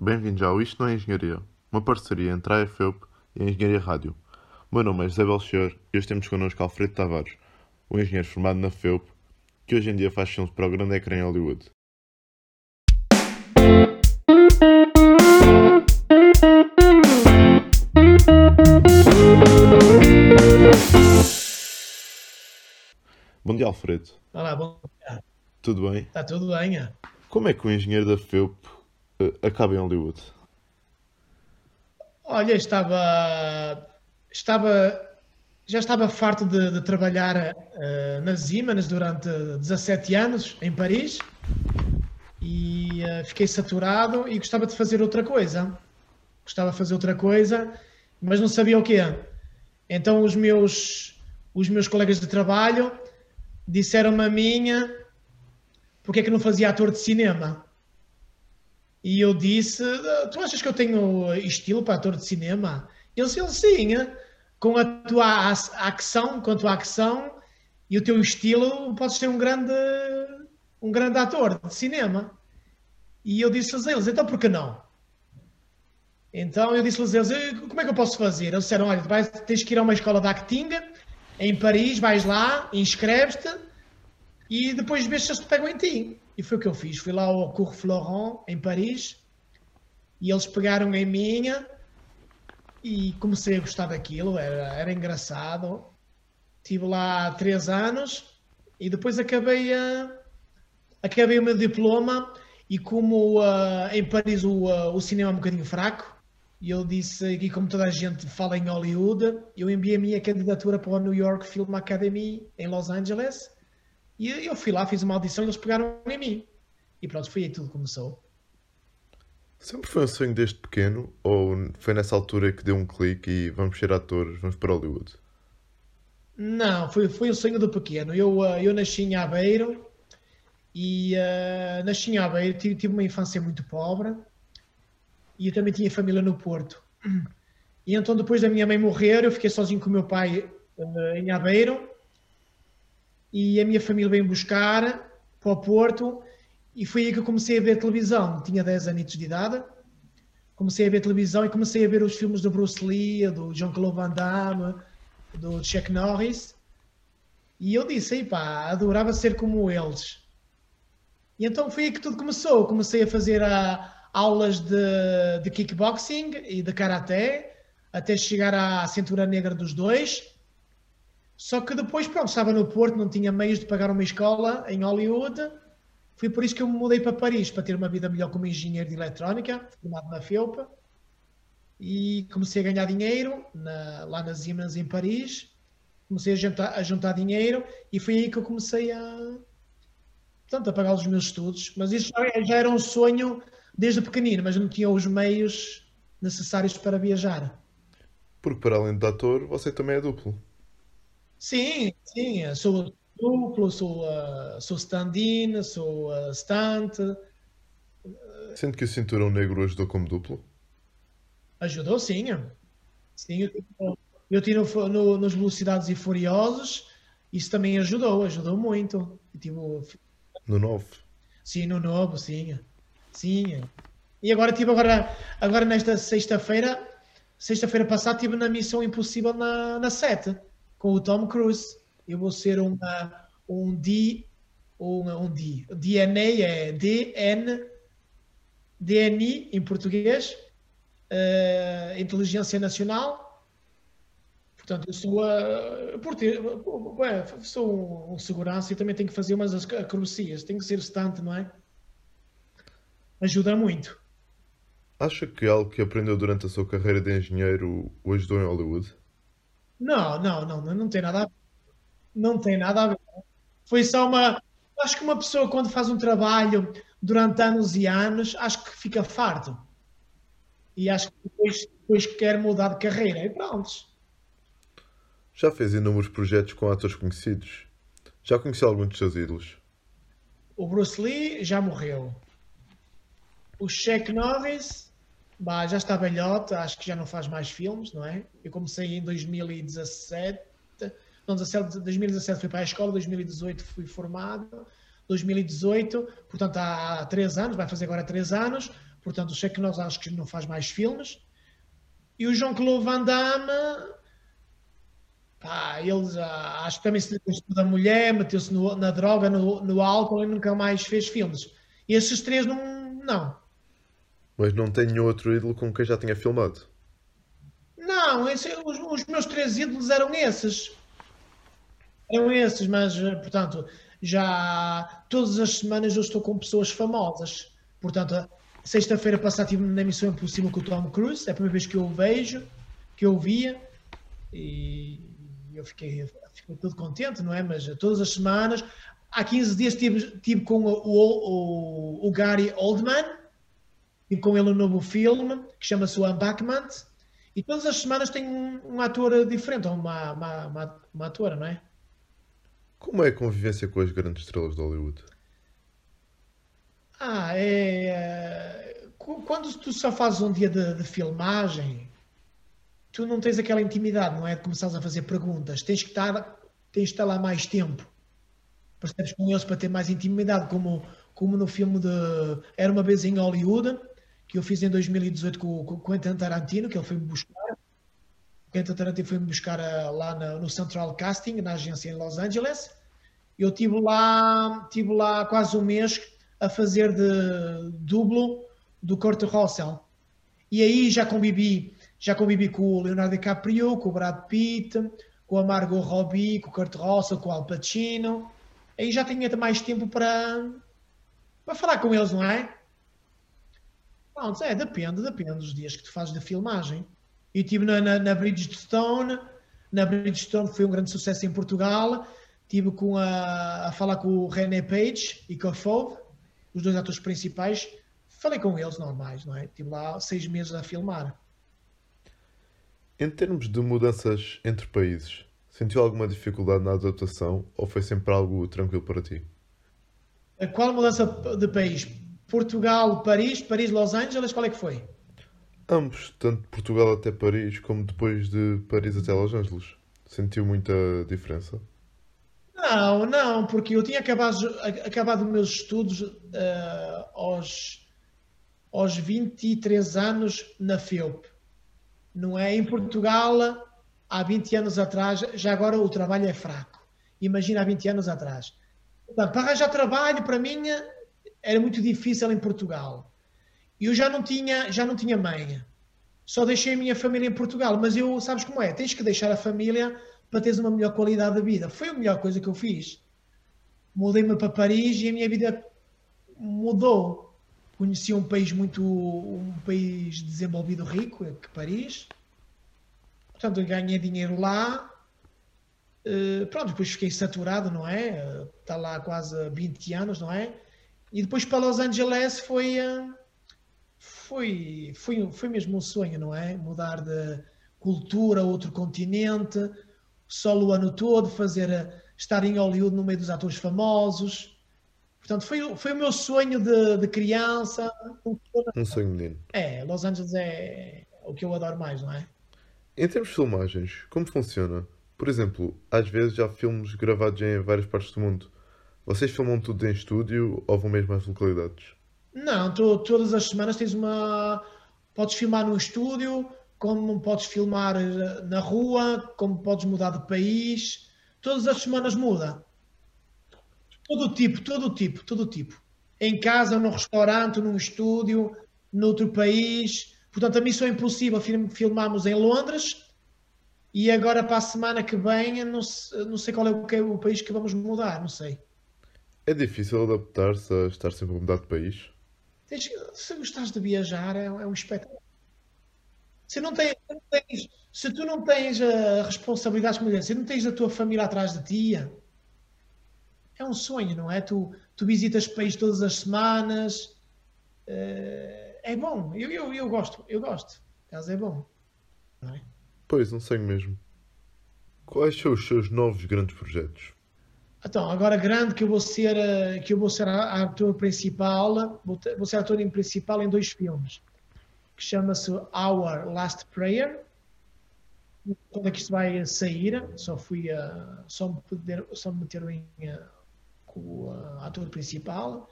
Bem-vindos ao Isto Não é Engenharia, uma parceria entre a AFEUP e a Engenharia Rádio. O meu nome é José Belchior e hoje temos connosco Alfredo Tavares, um engenheiro formado na FEUP, que hoje em dia faz filmes para o grande ecrã em Hollywood. Bom dia, Alfredo. Olá, bom dia. Tudo bem? Está tudo bem? é? Como é que o engenheiro da FEUP acaba em Hollywood? Olha, estava, estava, já estava farto de, de trabalhar eh, nas Siemens durante 17 anos em Paris e eh, fiquei saturado e gostava de fazer outra coisa. Gostava de fazer outra coisa, mas não sabia o quê. Então os meus, os meus colegas de trabalho disseram-me a minha porque é que não fazia ator de cinema. E eu disse: Tu achas que eu tenho estilo para ator de cinema? E ele disse: Sim, com a tua acção, com a tua acção e o teu estilo, podes ser um grande, um grande ator de cinema. E eu disse a eles: Então por que não? Então eu disse-lhes a eles: Como é que eu posso fazer? Eles disseram: Olha, vais, tens que ir a uma escola de acting em Paris, vais lá, inscreves-te e depois vês se eles te pegam em ti. E foi o que eu fiz. Fui lá ao Cours Florent, em Paris, e eles pegaram em mim e comecei a gostar daquilo, era, era engraçado. Estive lá três anos e depois acabei, a, acabei o meu diploma e como ah, em Paris o, ah, o cinema é um bocadinho fraco, e eu disse, e como toda a gente fala em Hollywood, eu enviei a minha candidatura para o New York Film Academy em Los Angeles e eu fui lá, fiz uma audição e eles pegaram em mim. E pronto, foi aí que tudo começou. Sempre foi um sonho desde pequeno ou foi nessa altura que deu um clique e vamos ser atores, vamos para Hollywood? Não, foi, foi o sonho do pequeno. Eu, ah, eu nasci em Aveiro e ah, nasci em Aveiro, tive, tive uma infância muito pobre e eu também tinha família no Porto. E então depois da minha mãe morrer, eu fiquei sozinho com o meu pai ah, em Aveiro e a minha família veio buscar para o Porto e foi aí que eu comecei a ver televisão. Tinha 10 anos de idade. Comecei a ver televisão e comecei a ver os filmes do Bruce Lee, do Jean-Claude Van Damme, do Chuck Norris. E eu disse, pá, adorava ser como eles. E então foi aí que tudo começou. Comecei a fazer ah, aulas de, de kickboxing e de karaté, até chegar à cintura negra dos dois. Só que depois, pronto, estava no Porto, não tinha meios de pagar uma escola em Hollywood. Foi por isso que eu me mudei para Paris, para ter uma vida melhor como engenheiro de eletrónica, formado na FEUP. E comecei a ganhar dinheiro na- lá nas Siemens em Paris. Comecei a juntar, a juntar dinheiro e foi aí que eu comecei a, portanto, a pagar os meus estudos. Mas isso já, já era um sonho desde pequenino, mas não tinha os meios necessários para viajar. Porque para além de ator, você também é duplo. Sim, sim, sou duplo, sou, uh, sou stand-in, sou uh, stunt, Sendo que o Cinturão Negro ajudou como duplo. ajudou sim. Sim, eu, tive- eu tive no, no- nos Velocidades e Furiosos, isso também ajudou, ajudou muito. Eu tive, No 9. sim, no novo, sim, sim. E agora tive agora, agora nesta sexta-feira, sexta-feira passada estive na Missão Impossível na, na 7, com o Tom Cruise. Eu vou ser uma, um D, um, um D, DNA é DN, DNI em português, eh, Inteligência Nacional. Portanto, eu sou, ué, sou um segurança e também tenho que fazer umas acrobacias, tenho que ser stunt, não é? Ajuda muito. Acha que algo que aprendeu durante a sua carreira de engenheiro o ajudou em Hollywood? Não, não, não, não, não tem nada a ver. Não tem nada a ver. Foi só uma. Acho que uma pessoa, quando faz um trabalho durante anos e anos, acho que fica farto. E acho que depois, depois quer mudar de carreira. E pronto. Já fez inúmeros projetos com atores conhecidos. Já conheceu alguns dos seus ídolos. O Bruce Lee já morreu. O Chuck Norris bah, já está velhote, acho que já não faz mais filmes, não é? Eu comecei em 2017. Não, 17, 2017 fui para a escola, 2018 fui formado, 2018, portanto há três anos, vai fazer agora três anos. Portanto, sei que nós acho que não faz mais filmes. E o Jean-Claude Van Damme, pá, eles ah, acho que também se meteu da mulher, meteu-se na droga, no, no álcool e nunca mais fez filmes. E esses três não. não. Mas não tenho outro ídolo com quem já tinha filmado? Não, esse, os, os, meus três ídolos eram esses. Eram esses, mas, portanto, já todas as semanas eu estou com pessoas famosas. Portanto, Sexta-feira passada estive na Missão Impossível com o Tom Cruise, é a primeira vez que eu o vejo, que eu o via, e eu fiquei, fiquei todo contente, não é? Mas todas as semanas, há 15 dias estive, estive com o, o, o, Gary Oldman, estive com ele no novo filme, que chama-se O Embankment, e todas as semanas tem um, um ator diferente, ou uma, uma, uma, uma atora, não é? Como é a convivência com as grandes estrelas de Hollywood? Ah, é, é. Quando tu só fazes um dia de, de, filmagem, tu não tens aquela intimidade, não é? De começares a fazer perguntas. Tens que estar, tens que estar lá mais tempo. Percebes com eles para ter mais intimidade, como, como no filme de Era uma vez em Hollywood, que eu fiz em 2018 com, com o Quentin Tarantino, que ele foi-me buscar. O Quentin Tarantino foi-me buscar eh, lá no, no Central Casting, na agência em Los Angeles. Eu tive lá, tive lá quase um mês a fazer de dublo do Kurt Russell. E aí já convivi, já convivi com o Leonardo DiCaprio, com o Brad Pitt, com a Margot Robbie, com o Kurt Russell, com o Al Pacino. Aí já tinha mais tempo para, para falar com eles, não é? Pronto, é, depende, depende dos dias que tu fazes de filmagem. E estive na, na, na Bridgestone, na Bridgestone foi um grande sucesso em Portugal. Estive com a, a falar com o René Page e com a Fove os dois atores principais, falei com eles normais, não é? Estive lá seis meses a filmar. Em termos de mudanças entre países, sentiu alguma dificuldade na adaptação ou foi sempre algo tranquilo para ti? Qual mudança de país? Portugal, Paris, Paris, Los Angeles, qual é que foi? Ambos, tanto de Portugal até Paris, como depois de Paris até Los Angeles. Sentiu muita diferença? Não, não, porque eu tinha acabado, acabado meus estudos uh, aos, aos 23 anos na FEUP. Não é? Em Portugal, há 20 anos atrás, já agora o trabalho é fraco. Imagina há 20 anos atrás. Portanto, para arranjar trabalho, para mim, era muito difícil em Portugal. E eu já não tinha, já não tinha mãe. Só deixei a minha família em Portugal. Mas eu, sabes como é? Tens que deixar a família para teres uma melhor qualidade de vida. Foi a melhor coisa que eu fiz. Mudei-me para Paris e a minha vida mudou. Conheci um país muito, um país desenvolvido rico, é que Paris. Portanto, ganhei dinheiro lá. Uh, pronto, depois fiquei saturado, não é? Está lá quase 20 anos, não é? E depois para Los Angeles foi, uh, foi, foi, foi mesmo um sonho, não é? Mudar de cultura, outro continente, solo o ano todo, fazer estar em Hollywood no meio dos atores famosos. Portanto, foi, foi o meu sonho de, de criança. Um sonho menino. É, Los Angeles é o que eu adoro mais, não é? Em termos de filmagens, como funciona? Por exemplo, às vezes há filmes gravados em várias partes do mundo. Vocês filmam tudo em estúdio ou vão mesmo às localidades? Não, tu, todas as semanas tens uma. Podes filmar no estúdio, como podes filmar eh, na rua, como podes mudar de país. Todas as semanas muda. Todo tipo, todo tipo, todo tipo. Em casa, num restaurante, num estúdio, noutro país. Portanto, a Missão Impossível filmamos em Londres e agora para a semana que vem não sei, não sei qual é o, que é o país que vamos mudar, não sei. É difícil adaptar-se a estar sempre a mudar de país? Se gostares de viajar, é, é um espetáculo. Se, não tens, se, não tens, se tu não tens a responsabilidade como se não tens a tua família atrás de ti, é um sonho, não é? Tu, tu visitas o país todas as semanas. Uh, é bom, eu, eu, eu gosto, eu gosto. Caso é bom. Não é? Pois, um sonho mesmo. Quais são os seus novos grandes projetos? Então, agora grande que eu vou ser, eh, que eu vou ser ator principal, vou, vou ser ator em principal em dois filmes que chama-se Our Last Prayer. Quando é que isto vai sair? Só fui a. Só me, poder, só me em, com o ator principal.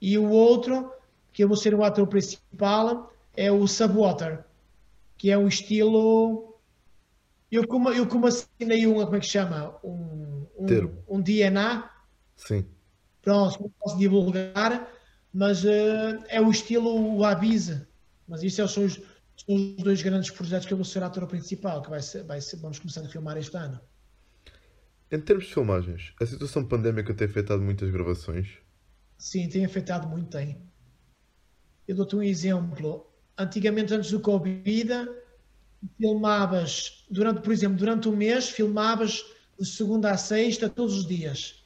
E o outro, que eu vou ser o ator principal, é o Subwater, que é um estilo. Eu como, eu como assinei uma, como é que chama? Um, um, Termo. um DNA, Sim. pronto, não posso divulgar, mas eh, é o estilo Avisa. Mas isso é- são os, são os dois grandes projetos que eu vou ser ator principal, que vai ser, vai ser, vamos começar a filmar este ano. Em termos de filmagens, a situação pandémica tem afetado muitas gravações? Sim, tem afetado muito, tem. Eu dou-te um exemplo. Antigamente, antes do Covid, filmavas, durante, por exemplo, durante um mês, filmavas de segunda a sexta, todos os dias.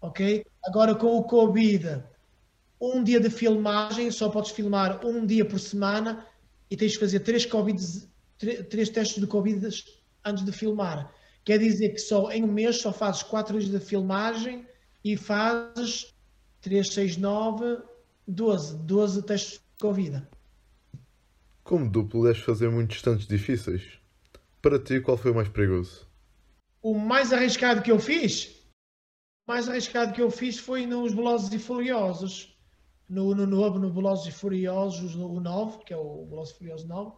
Ok? Agora, com o Covid, um dia de filmagem, só podes filmar um dia por semana e tens de fazer três, COVID, três testes de Covid antes de filmar. Quer dizer que só em um mês só fazes quatro dias de filmagem e fazes 3, 6, 9, 12. 12 testes de Covid. Como duplo, deves fazer muitos stunts difíceis. Para ti, qual foi o mais perigoso? O mais arriscado que eu fiz, o mais arriscado que eu fiz foi nos Velozes e Furiosos. No, no novo, no Velozes e Furiosos, o 9, que é o Velozes e Furiosos 9,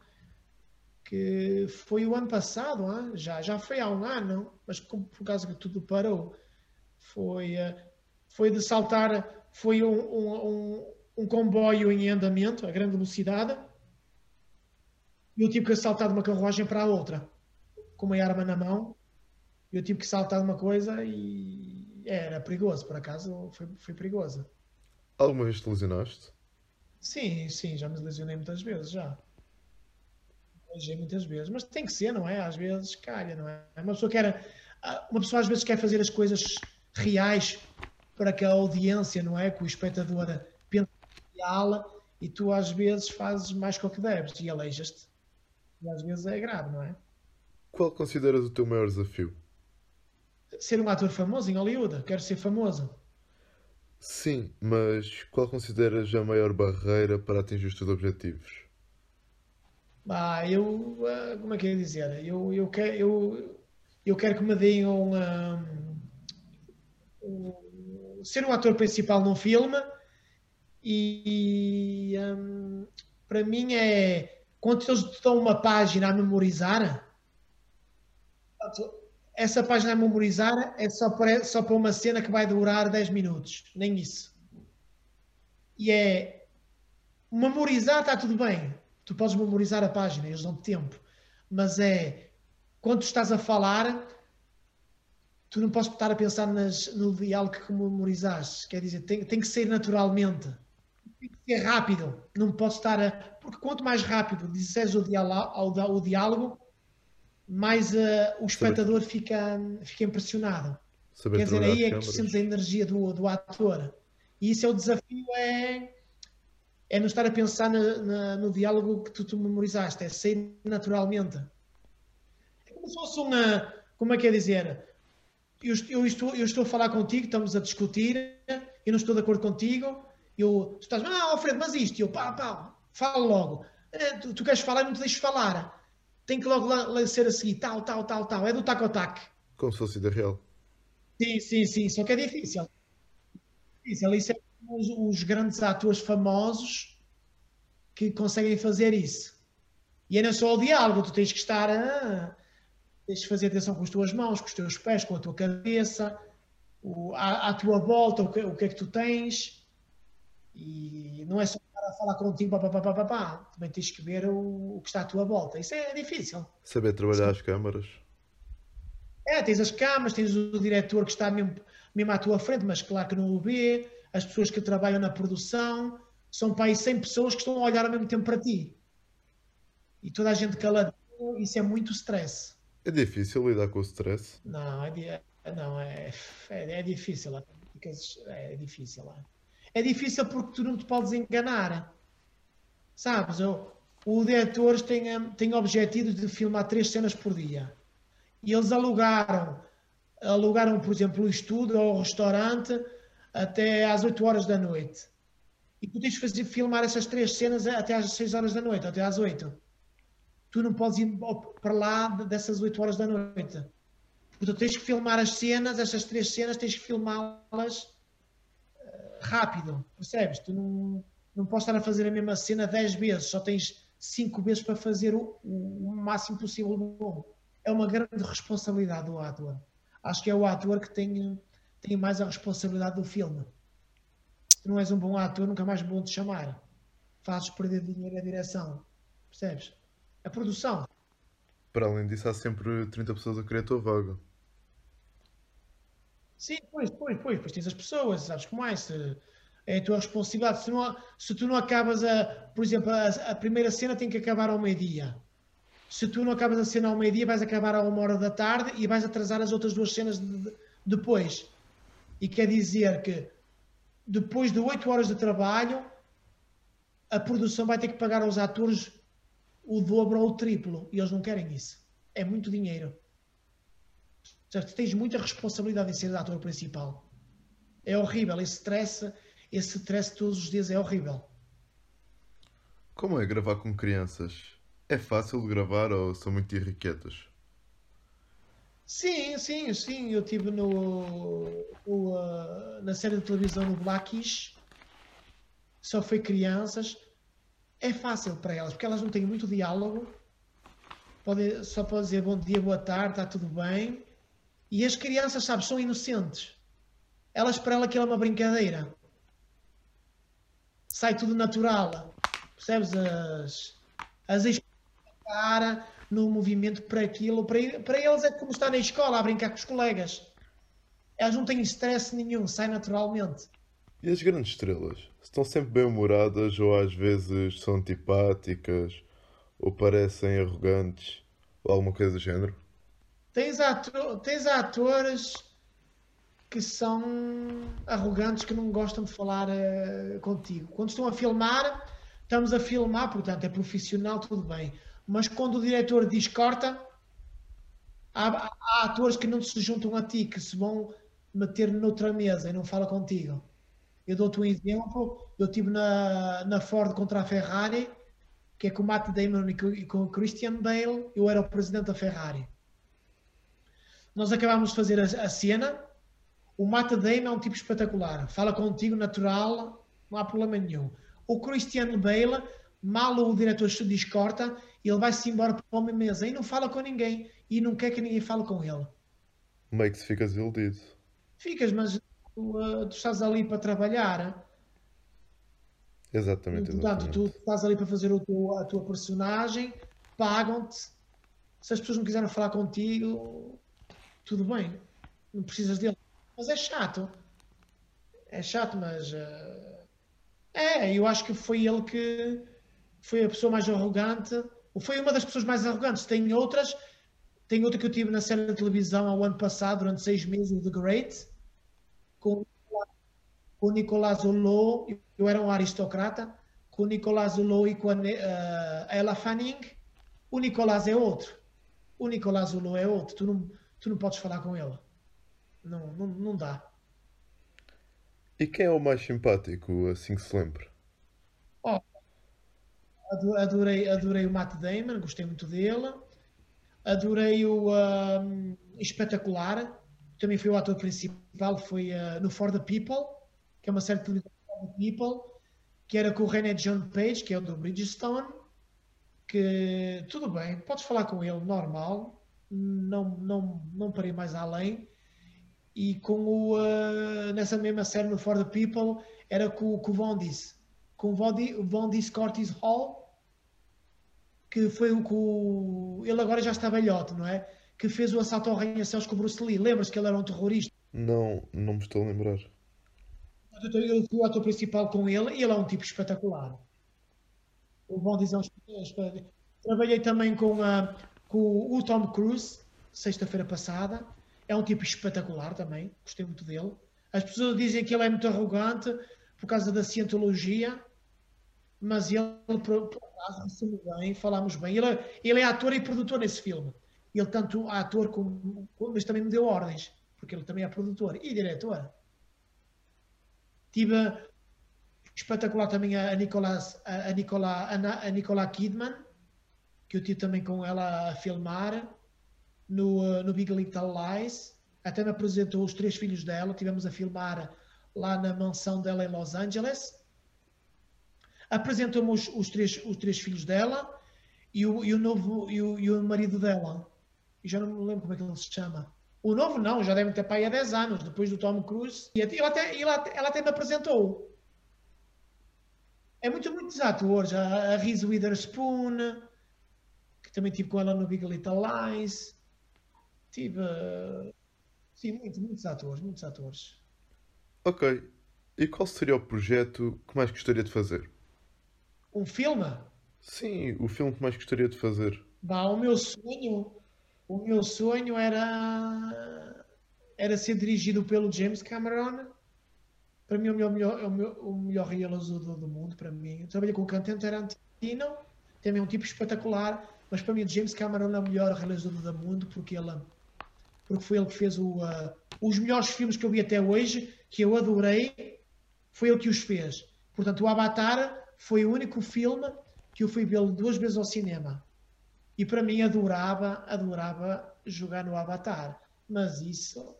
que foi o ano passado, hã? já, já foi há um ano, mas como- por causa que tudo parou, foi, eh, foi de saltar, foi um, um, um, um comboio em andamento, a grande velocidade, eu tive que saltar de uma carruagem para a outra, com uma arma na mão, eu tive que saltar de uma coisa e era perigoso, por acaso foi, foi perigoso. Alguma vez te lesionaste? Sim, sim, já me lesionei muitas vezes, já. Lesionei muitas vezes, mas tem que ser, não é? Às vezes calha, não é? Uma pessoa quer, ah, uma pessoa às vezes quer fazer as coisas reais para que a audiência, não é? Que o espectador pense real e tu às vezes fazes mais que o que deves e aleijas-te. E às vezes é grave, não é? Qual consideras o teu maior desafio? Ser um ator famoso em Hollywood, quero ser famoso. Sim, mas qual consideras a maior barreira para atingir os teus objetivos? Bah, eu, ah, como é que é dizer? Eu, eu, quero, eu, eu quero que me deem um, ah, um- ser um ator principal num filme e, hum, para mim é quando eles te dão uma página a memorizar, essa página a memorizar é só para, só para uma cena que vai durar 10 minutos, nem isso. E é memorizar está tudo bem. Tu podes memorizar a página, eles dão tempo. Mas é quando estás a falar, tu não podes estar a pensar nas, no diálogo que memorizaste. Quer dizer, tem, tem que ser naturalmente. Tem que ser rápido. Não podes estar a. Porque quanto mais rápido disseres o, diálogo, o diálogo, mais eh, o espectador fica, fica impressionado. Saber Quer dizer, aí é que tu sentes a energia do, do ator. E isso é o desafio, é, é não estar a pensar na- na- no diálogo que tu, tu memorizaste, é sair naturalmente. É como se fosse uma, como é que é dizer, eu, eu estou, eu estou a falar contigo, estamos a discutir, eu não estou de acordo contigo, eu, tu estás, ah, Alfredo, mas isto, eu, pá, pá, fala logo. Eh, Tu, tu queres falar e não te deixes falar. Tem que logo lá, lá ser a seguir, tal, tal, tal, tal. É do taco ao taco. Como se fosse vida real. Sim, sim, sim, só que é difícil. Difícil. Isso é os, os grandes atores famosos que conseguem fazer isso. E é não só o diálogo, tu tens que estar a. Tens que fazer atenção com as tuas mãos, com os teus pés, com a tua cabeça, o, à, à tua volta, o que, o que é que tu tens. E não é só falar contigo, pá, pá, pá, pá, pá, também tens que ver o, o que está à tua volta. Isso é difícil. Saber trabalhar as câmaras. É, tens as câmaras, tens o diretor que está mesmo, mesmo à tua frente, mas claro que não o vê, as pessoas que trabalham na produção, são para aí 100 pessoas que estão a olhar ao mesmo tempo para ti. E toda a gente caladinho, isso é muito stress. É difícil lidar com o stress. Não, é, não, é, é, é difícil. é, ficas- É difícil. É. é difícil porque tu não te podes enganar. Sabes, o, o diretor tem, tem objetivos de filmar três cenas por dia. E eles alugaram, alugaram, por exemplo, o estúdio ou o restaurante até às 8 horas da noite. E tu tens de fazer, filmar essas três cenas até às 6 horas da noite, até às 8. Tu não podes ir para lá dessas 8 horas da noite. Portanto, tens que filmar as cenas, essas três cenas, tens que filmá-las rápido, percebes? Tu não, Não podes estar a fazer a mesma cena 10 vezes, só tens 5 vezes para fazer o, o, máximo possível bom. É uma grande responsabilidade do ator. Acho que é o ator que tem, tem mais a responsabilidade do filme. Se não és um bom ator, nunca mais vão te chamar. Fazes perder dinheiro a direção. Percebes? A produção. Para além disso, há sempre 30 pessoas a querer a tua vaga. Sim, pois, pois, pois, pois tens as pessoas, sabes como é? Se, é a tua responsabilidade. Se, não, se tu não acabas a, por exemplo, a, a primeira cena tem que acabar ao meio-dia. Se tu não acabas a cena ao meio-dia, vais acabar a uma hora da tarde e vais atrasar as outras duas cenas de, de, depois. E quer dizer que depois de 8 horas de trabalho, a produção vai ter que pagar aos atores o dobro ou o triplo. E eles não querem isso. É muito dinheiro. Tens muita responsabilidade em ser ator principal. É horrível. Esse stress, esse stress todos os dias é horrível. Como é gravar com crianças? É fácil de gravar ou são muito irrequietas? Sim, sim, sim. Eu estive no, no uh, na série de televisão no Blackish. Só foi crianças. É fácil para elas, porque elas não têm muito diálogo. Pode, só pode dizer bom dia, boa tarde, está tudo bem. E as crianças, sabes, são inocentes. Elas, para ela, aquilo é uma brincadeira. Sai tudo natural. Percebes? As, as cara no movimento para aquilo. Para, para eles é como estar na escola a brincar com os colegas. Elas não têm stress nenhum, sai naturalmente. E as grandes estrelas? Estão sempre bem-humoradas ou às vezes são antipáticas ou parecem arrogantes ou alguma coisa do género? Tens, ator, tens atores que são arrogantes, que não gostam de falar uh, contigo. Quando estão a filmar, estamos a filmar, portanto é profissional, tudo bem. Mas quando o diretor diz corta, há, há atores que não se juntam a ti, que se vão meter noutra mesa e não fala contigo. Eu dou-te um exemplo. Eu estive na, na Ford contra a Ferrari, que é com o Matt Damon e com o Christian Bale. Eu era o presidente da Ferrari. Nós acabámos de fazer a, a cena. O Matt Damon é um tipo espetacular. Fala contigo, natural, não há problema nenhum. O Christian Bale, mal o diretor diz corta, ele vai-se embora para uma mesa e não fala com ninguém. E não quer que ninguém fale com ele. É que se ficas iludido? Ficas, mas tu, uh, tu estás ali para trabalhar. Exatamente, Portanto, exatamente. tu estás ali para fazer o teu, a tua personagem, pagam-te. Se as pessoas não quiserem falar contigo, tudo bem, não precisas dele. Mas é chato. É chato, mas. Uh, é, eu acho que foi ele que foi a pessoa mais arrogante. Ou foi uma das pessoas mais arrogantes. Tem outras. Tem outra que eu tive na série de televisão ao ano passado, durante seis meses, The Great, com, com o Nicolás Hulot. Eu era um aristocrata. Com o Nicolás Hulot e com a uh, Ella Fanning. O Nicolás é outro. O Nicolás Hulot é outro. Tu não tu não podes falar com ele. Não, não, não dá. E quem é o mais simpático, assim que se lembre? Oh, adorei, adorei o Matt Damon, gostei muito dele. Adorei o um, Espetacular, também foi o ator principal, foi uh, no For the People, que é uma série de televisão For the People, que era com o René John Page, que é o do Bridgestone, que tudo bem, podes falar com ele, normal, não, não, não parei mais além. E com o, uh, nessa mesma série no For the People, era com, com o Vondis, com o Vondis Cortis Hall, que foi o que ele agora já está velhote, não é? Que fez o assalto ao arranha-céus com o Bruce Lee. Lembras que ele era um terrorista? Não, não me estou a lembrar. Eu fui o ator principal com ele e ele é um tipo espetacular. O Vondis é um espetacular. Trabalhei também com a, com o Tom Cruise, sexta-feira passada. É um tipo espetacular também, gostei muito dele. As pessoas dizem que ele é muito arrogante por causa da cientologia, mas ele, por, por acaso, recebeu bem, falámos bem. Ele, ele é ator e produtor nesse filme. Ele tanto ator como, mas também me deu ordens, porque ele também é produtor e diretor. Tive espetacular também a Nicolas, a, Nicola, a, a Nicola Kidman, que eu tive também com ela a filmar no, uh, no Big Little Lies. Até me apresentou os três filhos dela. Tivemos a filmar lá na mansão dela em Los Angeles. apresentou-me os, os, três, os três filhos dela e o, e o novo e o, e o marido dela. E já não me lembro como é que ele se chama. O novo não, já deve ter pai há 10 anos, depois do Tom Cruise. E ela até, ela, ela até me apresentou. É muito, muitos atores. A, a Reese Witherspoon, também tive com ela no Big Little Lies. Tive. Sim, muitos, muitos atores, muitos atores. Ok. E qual seria o projeto que mais gostaria de fazer? Um filme? Sim, o filme que mais gostaria de fazer. Bah, o meu sonho, o meu sonho era era ser dirigido pelo James Cameron. Para mim, o melhor, o melhor, o melhor realizador do mundo. Para mim, eu trabalhei com o Quentin Tarantino, também é um tipo espetacular. Mas para mim, o James Cameron é o melhor realizador do mundo porque ele, porque foi ele que fez o, uh, os melhores filmes que eu vi até hoje, que eu adorei. Foi ele que os fez. Portanto, o Avatar foi o único filme que eu fui vê-lo duas vezes ao cinema. E para mim adorava, adorava jogar no Avatar. Mas isso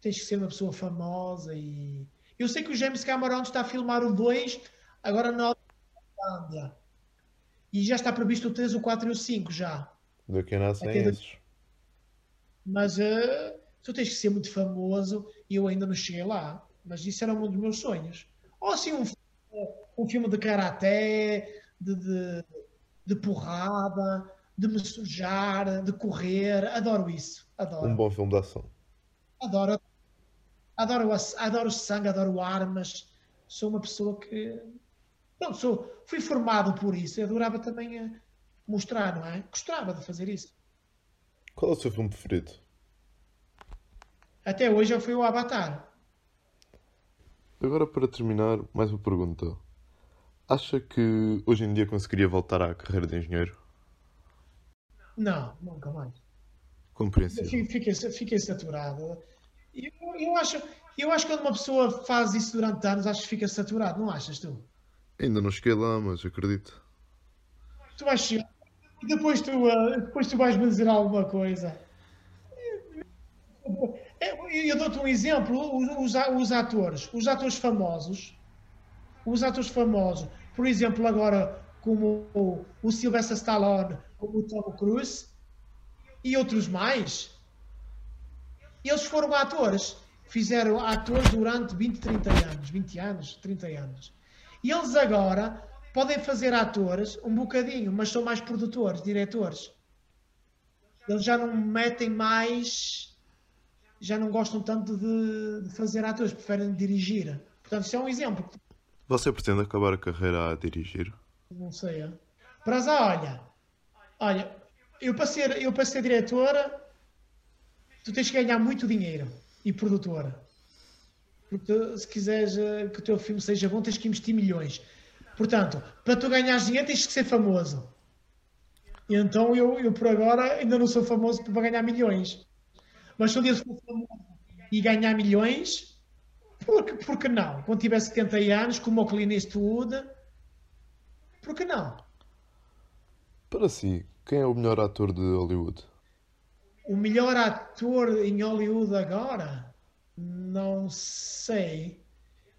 tens que ser uma pessoa famosa e. Eu sei que o James Cameron está a filmar o 2 agora na Holândia. E já está previsto o 3, o 4 e o 5 já. Daqui a nascem Até esses. Mas uh, tu tens que ser muito famoso e eu ainda não cheguei lá. Mas isso era um dos meus sonhos. Ou assim um, um filme de karaté, de, de, de porrada, de me sujar, de correr. Adoro isso. Adoro. Um bom filme de ação. Adoro. Adoro, adoro sangue, adoro armas. Sou uma pessoa que. Não, sou, fui formado por isso. Eu adorava também eh, mostrar, não é? Gostava de fazer isso. Qual é o seu filme preferido? Até hoje eu fui o Avatar. Agora, para terminar, mais uma pergunta. Acha que hoje em dia conseguiria voltar à carreira de engenheiro? Não, nunca mais. Compreensível. Fiquei, fiquei saturado. Eu, eu, acho, eu acho que quando uma pessoa faz isso durante anos, acho que fica saturado, não achas tu? Ainda não cheguei lá, mas acredito. Tu vais chegar e depois tu, uh, depois tu vais me dizer alguma coisa. Eu dou-te um exemplo: os, os atores, os atores famosos, os atores famosos por exemplo, agora como o, o Sylvester Stallone, como o Tom Cruise e outros mais, eles foram atores. Fizeram atores durante 20, 30 anos, 20 anos, 30 anos. E eles agora podem fazer atores um bocadinho, mas são mais produtores, diretores. Eles já não metem mais, já não gostam tanto de, de fazer atores, preferem dirigir. Portanto, isso é um exemplo. Você pretende acabar a carreira a dirigir? Não sei. É? Para já, olha. Olha, eu para, ser, eu para ser diretora, tu tens que ganhar muito dinheiro e produtora. Porque se quiseres eh, que o teu filme seja bom, tens que investir milhões. Portanto, para tu ganhares dinheiro, tens que ser famoso. E então eu, eu por agora ainda não sou famoso para ganhar milhões. Mas se um dia for famoso e ganhar milhões, porque, porque não? Quando tiver 70 anos, como o Clint Eastwood, por que não? Para si, quem é o melhor ator de Hollywood? O melhor ator em Hollywood agora? Não sei.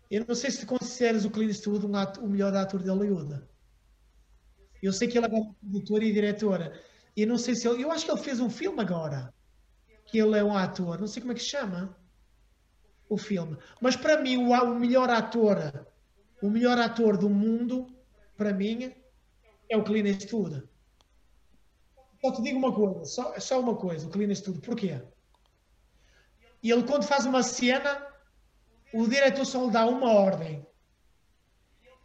Eu não sei se consideras o Clint Eastwood um ator, o melhor ator de Hollywood. Eu sei que ele é produtor e diretora. Eu não sei se ele. Eu acho que ele fez um filme agora. Que ele é um ator. Não sei como é que se chama o filme. Mas para mim, o, o melhor ator, o melhor ator do mundo, para mim, é o Clint Eastwood. Só te digo uma coisa, só, só uma coisa, o Clint Eastwood. Porquê? Ele, quando faz uma cena, o diretor só lhe dá uma ordem.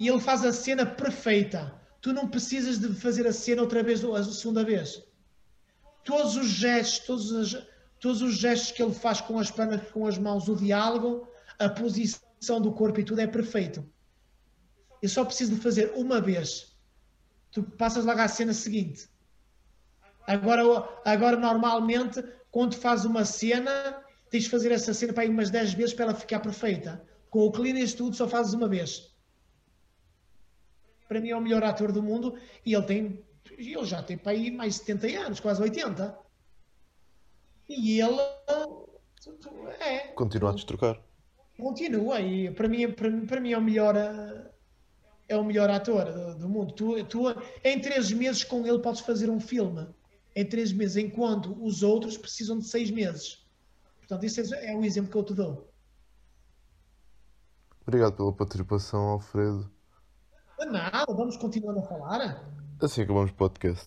E ele faz a cena perfeita. Tu não precisas de fazer a cena outra vez, a segunda vez. Todos os gestos, todos os, todos os gestos que ele faz com as pernas, com as mãos, o diálogo, a posição do corpo e tudo é perfeito. Eu só preciso de fazer uma vez. Tu passas logo à cena seguinte. Agora, agora normalmente, quando fazes uma cena, tens de fazer essa cena para ir umas 10 vezes para ela ficar perfeita. Com o Clean tudo só fazes uma vez. Para mim é o melhor ator do mundo e ele tem, ele já tem para aí mais de 70 anos, quase 80. E ele é. Continua a destrocar. Continua, e para mim, para, para mim é o melhor. é o melhor ator do, do mundo. Tu, tu, em três meses com ele podes fazer um filme. Em três meses, enquanto os outros precisam de seis meses. Portanto, isso é, é o exemplo que eu te dou. Obrigado pela participação, Alfredo. De nada, vamos continuando a falar. Assim acabamos o podcast.